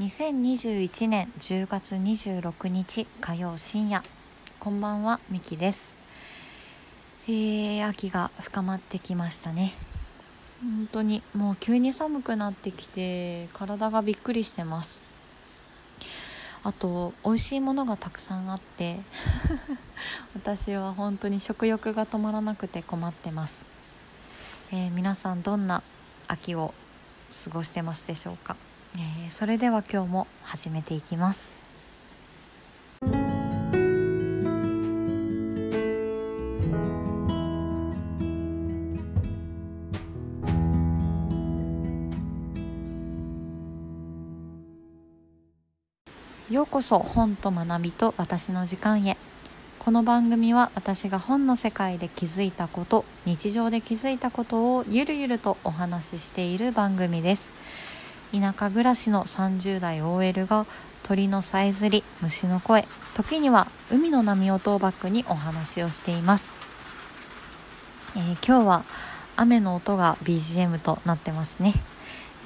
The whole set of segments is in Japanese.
2021年10月26日火曜深夜。こんばんはみきです。えー、秋が深まってきましたね。本当にもう急に寒くなってきて体がびっくりしてます。あと美味しいものがたくさんあって 私は本当に食欲が止まらなくて困ってます、えー、皆さんどんな秋を過ごしてますでしょうか？えー、それでは今日も始めていきます。ようこそ本と学びと私の時間へ。この番組は私が本の世界で気づいたこと日常で気づいたことをゆるゆるとお話ししている番組です。田舎暮らしの30代 OL が鳥のさえずり虫の声。時には海の波音をバックにお話をしています、えー、今日は雨の音が BGM となってますね、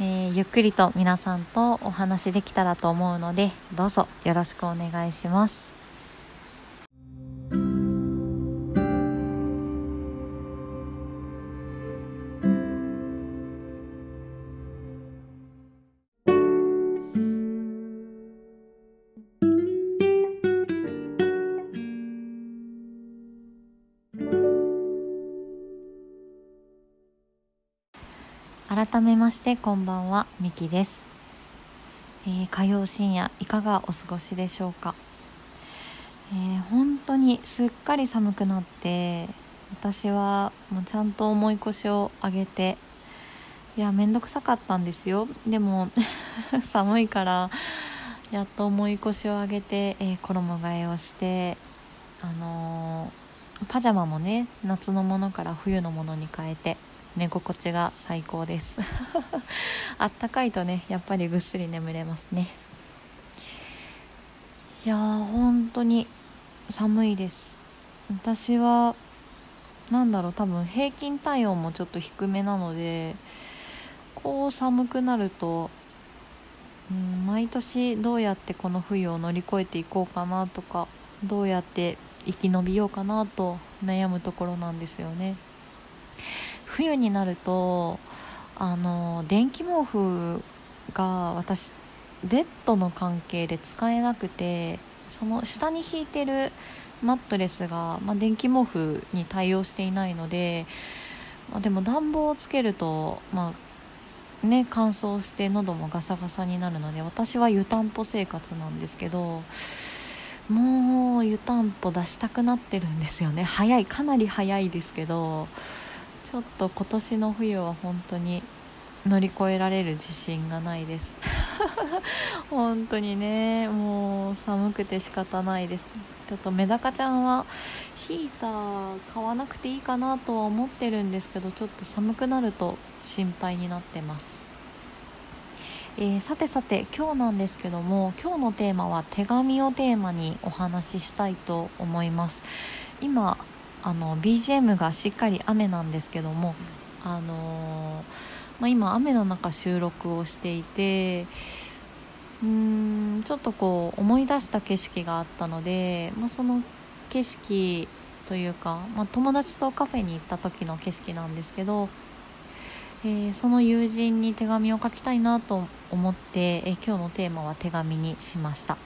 えー、ゆっくりと皆さんとお話できたらと思うのでどうぞよろしくお願いします。改めましてこんばんはみきです、えー、火曜深夜いかがお過ごしでしょうか、えー、本当にすっかり寒くなって私はもうちゃんと重い腰を上げていや面倒くさかったんですよ。でも 寒いからやっと重い腰を上げて、えー、衣替えをしてあのー、パジャマもね夏のものから冬のものに変えて寝心地が最高です。あったかいとねやっぱりぐっすり眠れますね。いやー本当に寒いです。私は何だろう多分平均体温もちょっと低めなのでこう寒くなると、うん、毎年どうやってこの冬を乗り越えていこうかなとかどうやって生き延びようかなと悩むところなんですよね。冬になるとあの電気毛布が私ベッドの関係で使えなくてその下に引いてるマットレスが、まあ、電気毛布に対応していないので、まあ、でも暖房をつけると、まあね、乾燥して喉もガサガサになるので私は湯たんぽ生活なんですけどもう湯たんぽ出したくなってるんですよね。早いかなり早いですけどちょっと今年の冬は本当に乗り越えられる自信がないです。本当にねもう寒くて仕方ないです。ちょっとメダカちゃんはヒーター買わなくていいかなとは思ってるんですけどちょっと寒くなると心配になってます。えー、さてさて今日なんですけども今日のテーマは手紙をテーマにお話ししたいと思います。今あの BGM がしっかり雨なんですけども、あのまあ、今雨の中収録をしていてうーんちょっとこう思い出した景色があったので、まあ、その景色というか、まあ、友達とカフェに行った時の景色なんですけど、えー、その友人に手紙を書きたいなと思って、えー、今日のテーマは手紙にしました。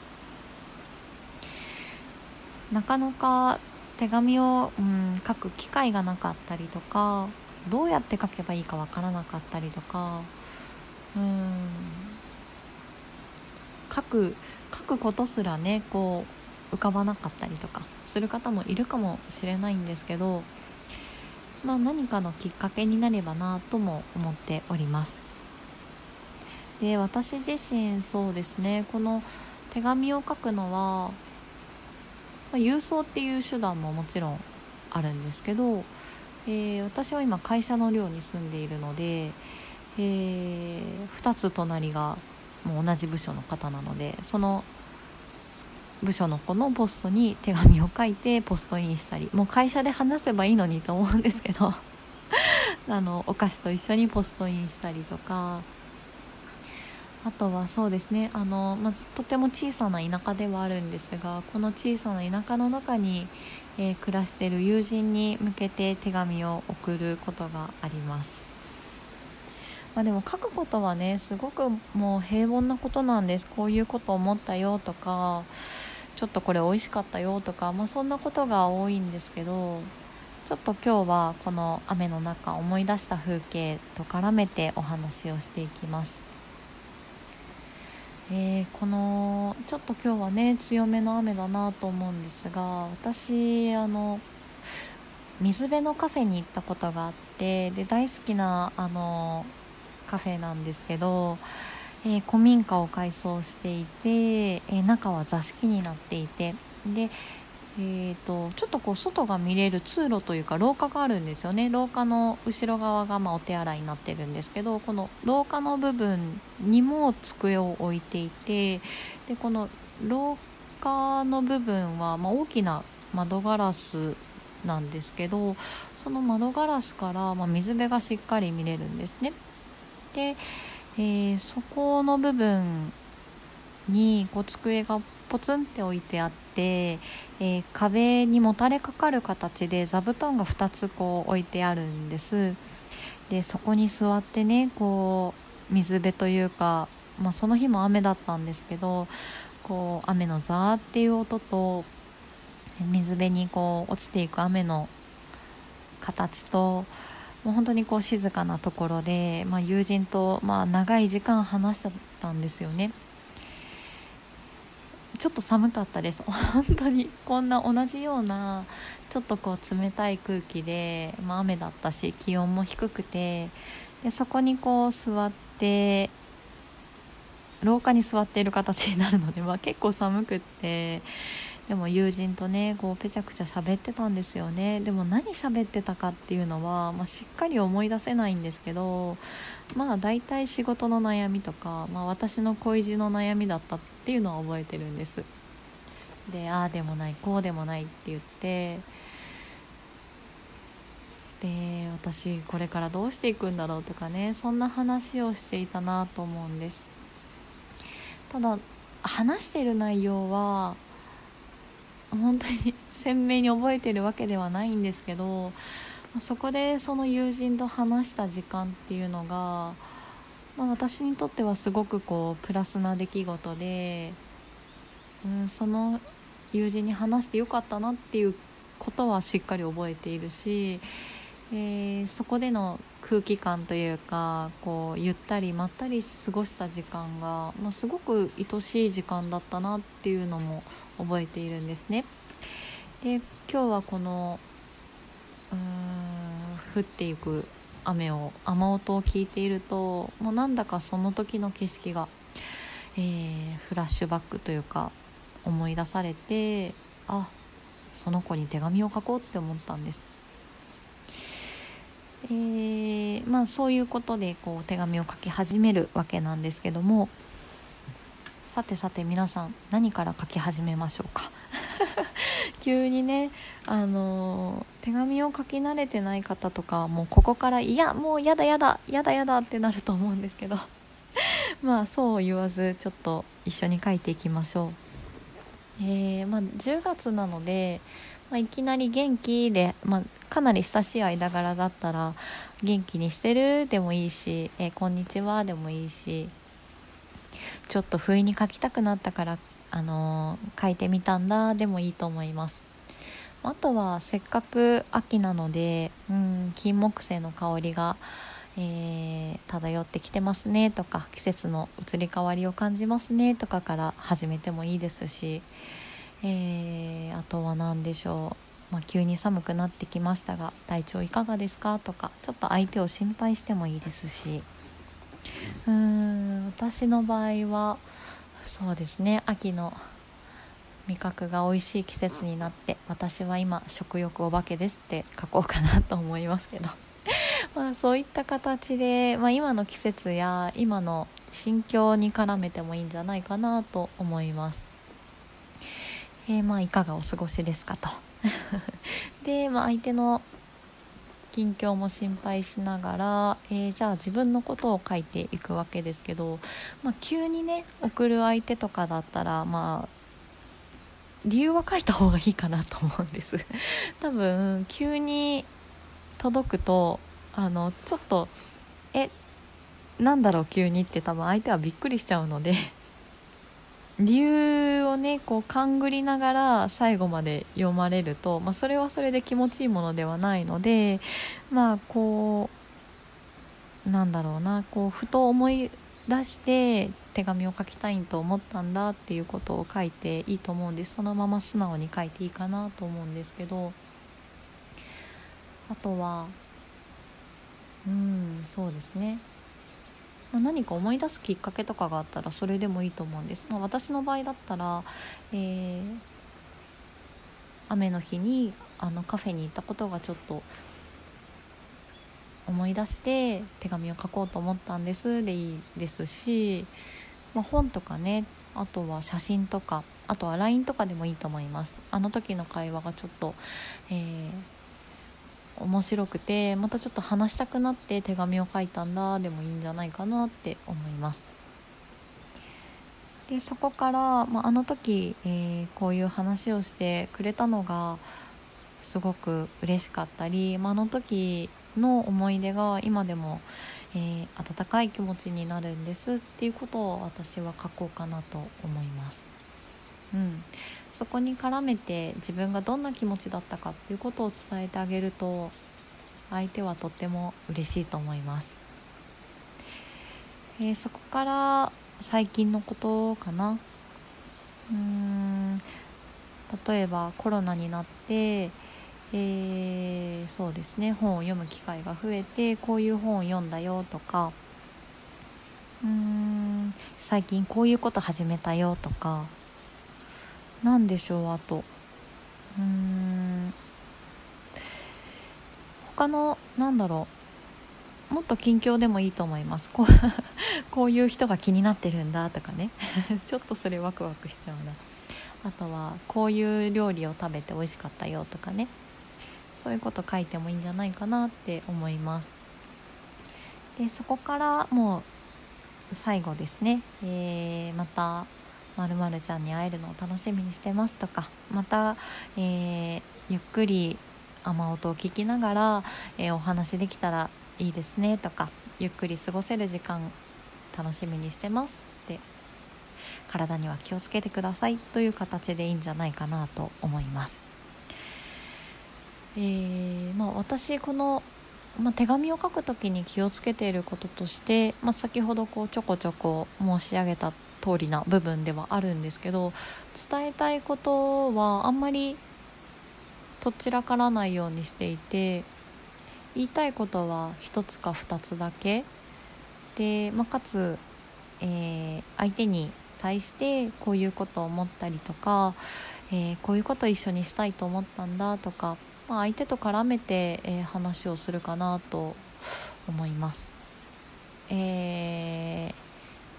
なかなか手紙を、うん、書く機会がなかったりとかどうやって書けばいいかわからなかったりとかうん書く書くことすらねこう浮かばなかったりとかする方もいるかもしれないんですけど、まあ、何かのきっかけになればなとも思っております。で私自身そうですねこの手紙を書くのはまあ、郵送っていう手段ももちろんあるんですけど、えー、私は今会社の寮に住んでいるので、えー、2つ隣がもう同じ部署の方なのでその部署の子のポストに手紙を書いてポストインしたりもう会社で話せばいいのにと思うんですけど あのお菓子と一緒にポストインしたりとかあとはそうですねあの、まあ、とても小さな田舎ではあるんですがこの小さな田舎の中に、えー、暮らしている友人に向けて手紙を送ることがあります。まあ、でも書くことはねすごくもう平凡なことなんですこういうこと思ったよとかちょっとこれ美味しかったよとか、まあ、そんなことが多いんですけどちょっと今日はこの雨の中思い出した風景と絡めてお話をしていきます。えー、このちょっと今日はね強めの雨だなと思うんですが私あの水辺のカフェに行ったことがあってで大好きなあのカフェなんですけど、えー、古民家を改装していて、えー、中は座敷になっていてでえーと、ちょっとこう外が見れる通路というか廊下があるんですよね廊下の後ろ側がまお手洗いになってるんですけどこの廊下の部分にも机を置いていてでこの廊下の部分はま大きな窓ガラスなんですけどその窓ガラスからま水辺がしっかり見れるんですね。で、えー、そこの部分にこう机がポツンって置いてあって、えー、壁にもたれかかる形で座布団が2つこう置いてあるんですでそこに座ってねこう水辺というか、まあ、その日も雨だったんですけどこう雨のザーっていう音と水辺にこう落ちていく雨の形ともう本当にこう静かなところで、まあ、友人とまあ長い時間話してたんですよね。ちょっと寒かったです。本当に。こんな同じようなちょっとこう冷たい空気で、まあ、雨だったし気温も低くてでそこにこう座って廊下に座っている形になるので、まあ、結構寒くってでも友人とねこうぺちゃくちゃ喋ってたんですよね。でも何喋ってたかっていうのは、まあ、しっかり思い出せないんですけどまあ大体仕事の悩みとか、まあ、私の恋路の悩みだったってっていうのは覚えてるんです。でああでもないこうでもないって言ってで私これからどうしていくんだろうとかねそんな話をしていたなと思うんです。ただ話してる内容は本当に 鮮明に覚えてるわけではないんですけどそこでその友人と話した時間っていうのが、まあ、私にとってはすごくこうプラスな出来事で、うん、その友人に話してよかったなっていうことはしっかり覚えているし、えー、そこでの空気感というかこうゆったりまったり過ごした時間が、まあ、すごく愛しい時間だったなっていうのも覚えているんですね。で今日はこのうーん降っていく雨を雨音を聞いているともうなんだかその時の景色が、えー、フラッシュバックというか思い出されてあその子に手紙を書こうって思ったんです。えー、まあそういうことでこう手紙を書き始めるわけなんですけどもさてさて皆さん何から書き始めましょうか？急にねあの手紙を書き慣れてない方とかもうここからいやもうやだやだやだやだってなると思うんですけど。まあそう言わずちょっと一緒に書いていきましょう。えー、まあ、10月なので、まあ、いきなり元気で、まあ、かなり親しい間柄だったら元気にしてるでもいいし、えー、こんにちはでもいいしちょっと不意に書きたくなったからあの書いてみたんだでもいいと思います。あとはせっかく秋なので、うん、金木犀の香りが、えー、漂ってきてますねとか季節の移り変わりを感じますねとかから始めてもいいですし、えー、あとは何でしょう、まあ、急に寒くなってきましたが体調いかがですかとかちょっと相手を心配してもいいですしうーん私の場合はそうですね。秋の味覚が美味しい季節になって私は今食欲お化けですって書こうかなと思いますけど。まあそういった形で、まあ、今の季節や今の心境に絡めてもいいんじゃないかなと思います。えー、まあいかがお過ごしですかと。で、まあ、相手の近況も心配しながら、えー、じゃあ自分のことを書いていくわけですけど、まあ、急にね送る相手とかだったらまあ理由は書いた方がいいかなと思うんです。多分急に届くとあのちょっとえなんだろう急にって多分相手はびっくりしちゃうので。理由をねこう勘ぐりながら最後まで読まれると、まあ、それはそれで気持ちいいものではないのでまあこうなんだろうなこうふと思い出して手紙を書きたいと思ったんだっていうことを書いていいと思うんです。そのまま素直に書いていいかなと思うんですけど。あとはうんそうですね。まあ、何か思い出すきっかけとかがあったらそれでもいいと思うんです、まあ、私の場合だったら、えー、雨の日にあのカフェに行ったことがちょっと思い出して手紙を書こうと思ったんです。でいいですし、まあ、本とかねあとは写真とかあとは LINE とかでもいいと思います。あの時の会話がちょっと、えー面白くてまたちょっと話したくなって手紙を書いたんだでもいいんじゃないかなって思いますでそこから、まあ、あの時、えー、こういう話をしてくれたのがすごく嬉しかったり、まあ、あの時の思い出が今でも、えー、温かい気持ちになるんですっていうことを私は書こうかなと思います。うん、そこに絡めて自分がどんな気持ちだったかっていうことを伝えてあげると相手はとっても嬉しいと思います、えー、そこから最近のことかな。うーん。例えばコロナになってえー、そうですね。本を読む機会が増えてこういう本を読んだよとか。うーん。最近こういうこと始めたよとか。何でしょうあと。うーん。他のなんだろう。もっと近況でもいいと思います。こう こういう人が気になってるんだとかね。ちょっとそれワクワクしちゃうな。あとはこういう料理を食べて美味しかったよとかね。そういうこと書いてもいいんじゃないかなって思います。でそこからもう最後ですね、えー、またまるまるちゃんに会えるのを楽しみにしてますとかまた、えー、ゆっくり雨音を聞きながら、えー、お話できたらいいですねとかゆっくり過ごせる時間楽しみにしてますって体には気をつけてくださいという形でいいんじゃないかなと思います。えーまあ、私この、まあ、手紙を書く時に気をつけていることとして、まあ、先ほどこうちょこちょこ申し上げた通りな部分ではあるんですけど伝えたいことはあんまりどちらからないようにしていて言いたいことは1つか2つだけで、まあ、かつ、えー、相手に対してこういうことを思ったりとか、えー、こういうことを一緒にしたいと思ったんだとか、まあ、相手と絡めて、えー、話をするかなと思います。えー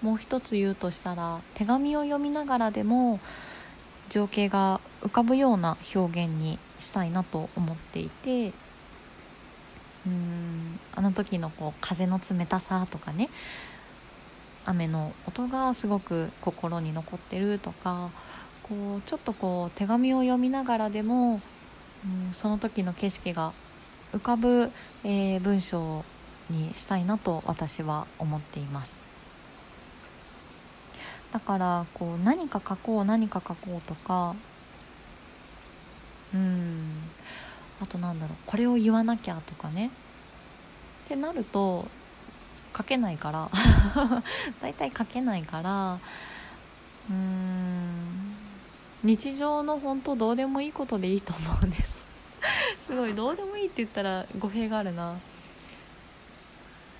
もう一つ言うとしたら手紙を読みながらでも情景が浮かぶような表現にしたいなと思っていてうんあの時のこう風の冷たさとかね雨の音がすごく心に残ってるとかこうちょっとこう手紙を読みながらでも、うん、その時の景色が浮かぶ、えー、文章にしたいなと私は思っています。だからこう何か書こう何か書こうとか。うん。あとなんだろうこれを言わなきゃとかね。ってなると書けないから。大体書けないから。うーん。日常の本当どうでもいいことでいいと思うんです。すごいどうでもいいって言ったら語弊があるな。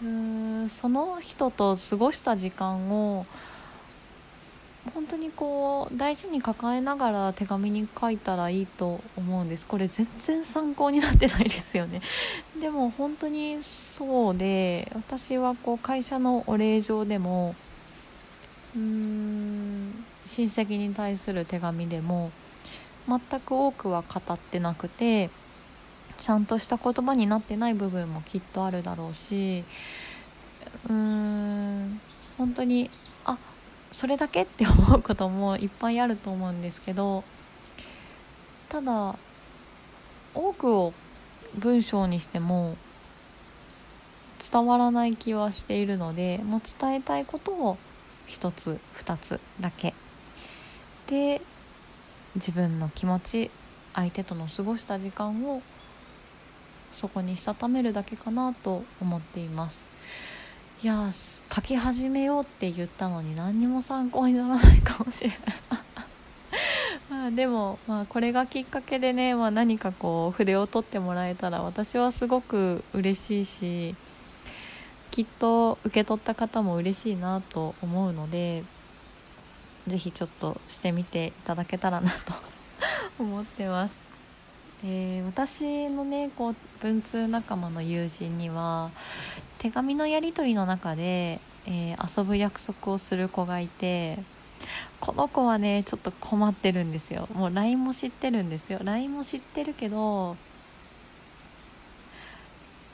うーん。その人と過ごした時間を本当にこう大事に抱えながら手紙に書いたらいいと思うんです。これ全然参考になってないですよね。でも本当にそうで私はこう会社のお礼状でもうーん親戚に対する手紙でも全く多くは語ってなくてちゃんとした言葉になってない部分もきっとあるだろうしうーん本当にあそれだけって思うこともいっぱいあると思うんですけどただ多くを文章にしても伝わらない気はしているのでもう伝えたいことを1つ2つだけ。で自分の気持ち相手との過ごした時間をそこにしたためるだけかなと思っています。いや書き始めようって言ったのに何にも参考にならないかもしれない まあでも、まあ、これがきっかけでね、まあ、何かこう筆を取ってもらえたら私はすごく嬉しいしきっと受け取った方も嬉しいなと思うので是非ちょっとしてみていただけたらなと 思ってます。えー、私のねこう文通仲間の友人には手紙のやり取りの中で、えー、遊ぶ約束をする子がいてこの子はねちょっと困ってるんですよ。もう LINE も知ってるんですよ。LINE も知ってるけど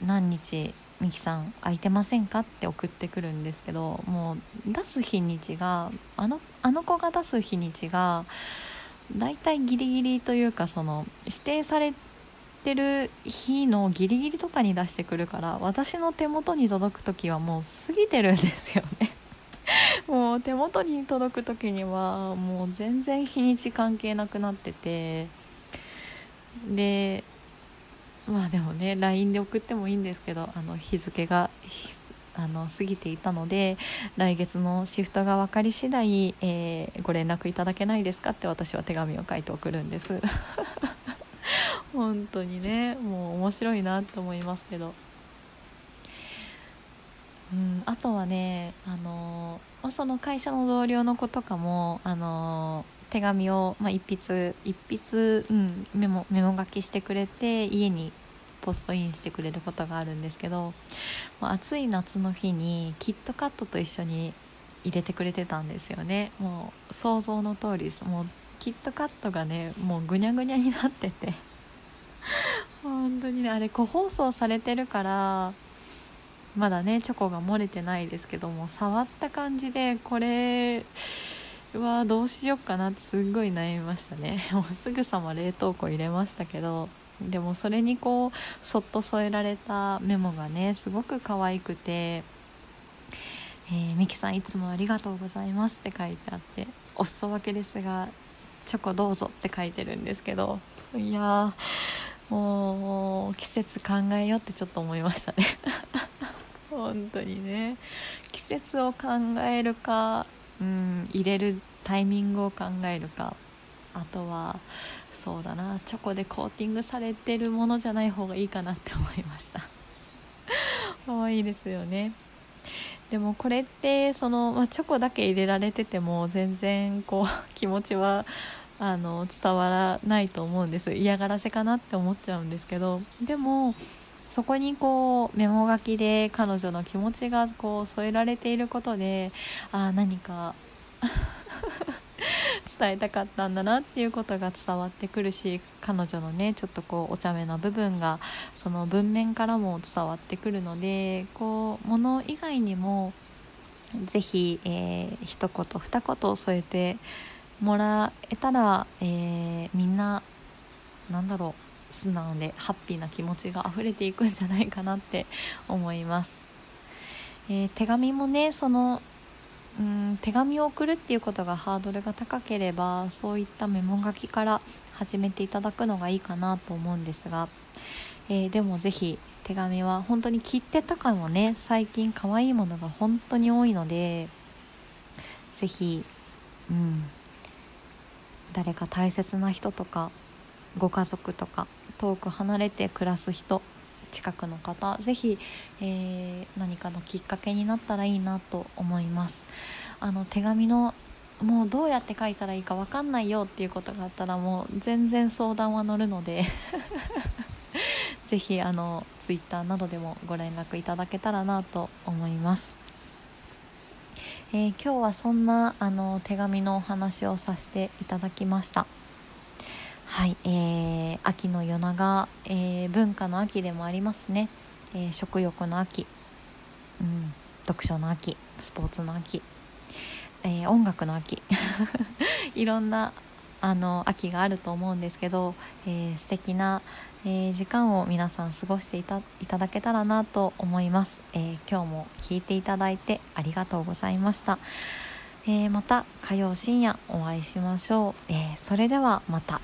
何日ミキさん空いてませんかって送ってくるんですけどもう出す日にちがあのあの子が出す日にちがだいたいギリギリというかその指定されてる日のギリギリとかに出してくるから私の手元に届く時はもう過ぎてるんですよね。もう手元に届く時にはもう全然日にち関係なくなってて。でまあでもね LINE で送ってもいいんですけどあの日付があの過ぎていたので来月のシフトが分かり次第、えー、ご連絡いただけないですかって私は手紙を書いて送るんです。本当にねもう面白いなと思いますけど、うん、あとはねあの、その会社の同僚の子とかもあの手紙を、まあ、一筆一筆、うん、メモメモ書きしてくれて家にポストインしてくれることがあるんですけど暑い夏の日にキットカットと一緒に入れてくれてたんですよね。もう想像の通りです。もうキットカットがねもうぐにゃぐにゃになってて。本当にねあれ個包装されてるからまだねチョコが漏れてないですけども触った感じでこれはどうしよっかなってすっごい悩みましたね。もうすぐさま冷凍庫入れましたけどでもそれにこうそっと添えられたメモがねすごく可愛くて「えー、ミキさんいつもありがとうございます」って書いてあって「お裾分けですがチョコどうぞ」って書いてるんですけどいやもう季節考えようってちょっと思いましたね。本当にね。季節を考えるか、うん、入れるタイミングを考えるか。あとはそうだなチョコでコーティングされてるものじゃない方がいいかなって思いました。可愛いですよね。でもこれってその、まあ、チョコだけ入れられてても全然こう 気持ちはあの伝わらないと思うんです。嫌がらせかなって思っちゃうんですけど。でもそこにこうメモ書きで彼女の気持ちがこう添えられていることであ何か 伝えたかったんだなっていうことが伝わってくるし彼女のねちょっとこうお茶目な部分がその文面からも伝わってくるのでこう物以外にも是非、えー、一言二言添えてもらえたら、えー、みんななんだろう素直でハッピーな気持ちが溢れていくんじゃないかなって思います。えー、手紙もねそのうん手紙を送るっていうことがハードルが高ければそういったメモ書きから始めていただくのがいいかなと思うんですが、えー、でも是非手紙は本当に切手とかもね最近可愛いものが本当に多いので是非うん誰か大切な人とかご家族とか遠く離れて暮らす人近くの方是非、えー、何かのきっかけになったらいいなと思います。あの手紙のもうどうやって書いたらいいか分かんないよっていうことがあったらもう全然相談は乗るので 是非あの Twitter などでもご連絡いただけたらなと思います、えー、今日はそんなあの手紙のお話をさせていただきました。はい、えー、秋の夜長、えー、文化の秋でもありますね、えー、食欲の秋、うん、読書の秋。スポーツの秋、えー、音楽の秋。いろんなあの秋があると思うんですけど、えー、素敵な、えー、時間を皆さん過ごしていたいただけたらなと思います、えー、今日も聞いていただいてありがとうございました、えまた火曜深夜お会いしましょう、えそれではまた。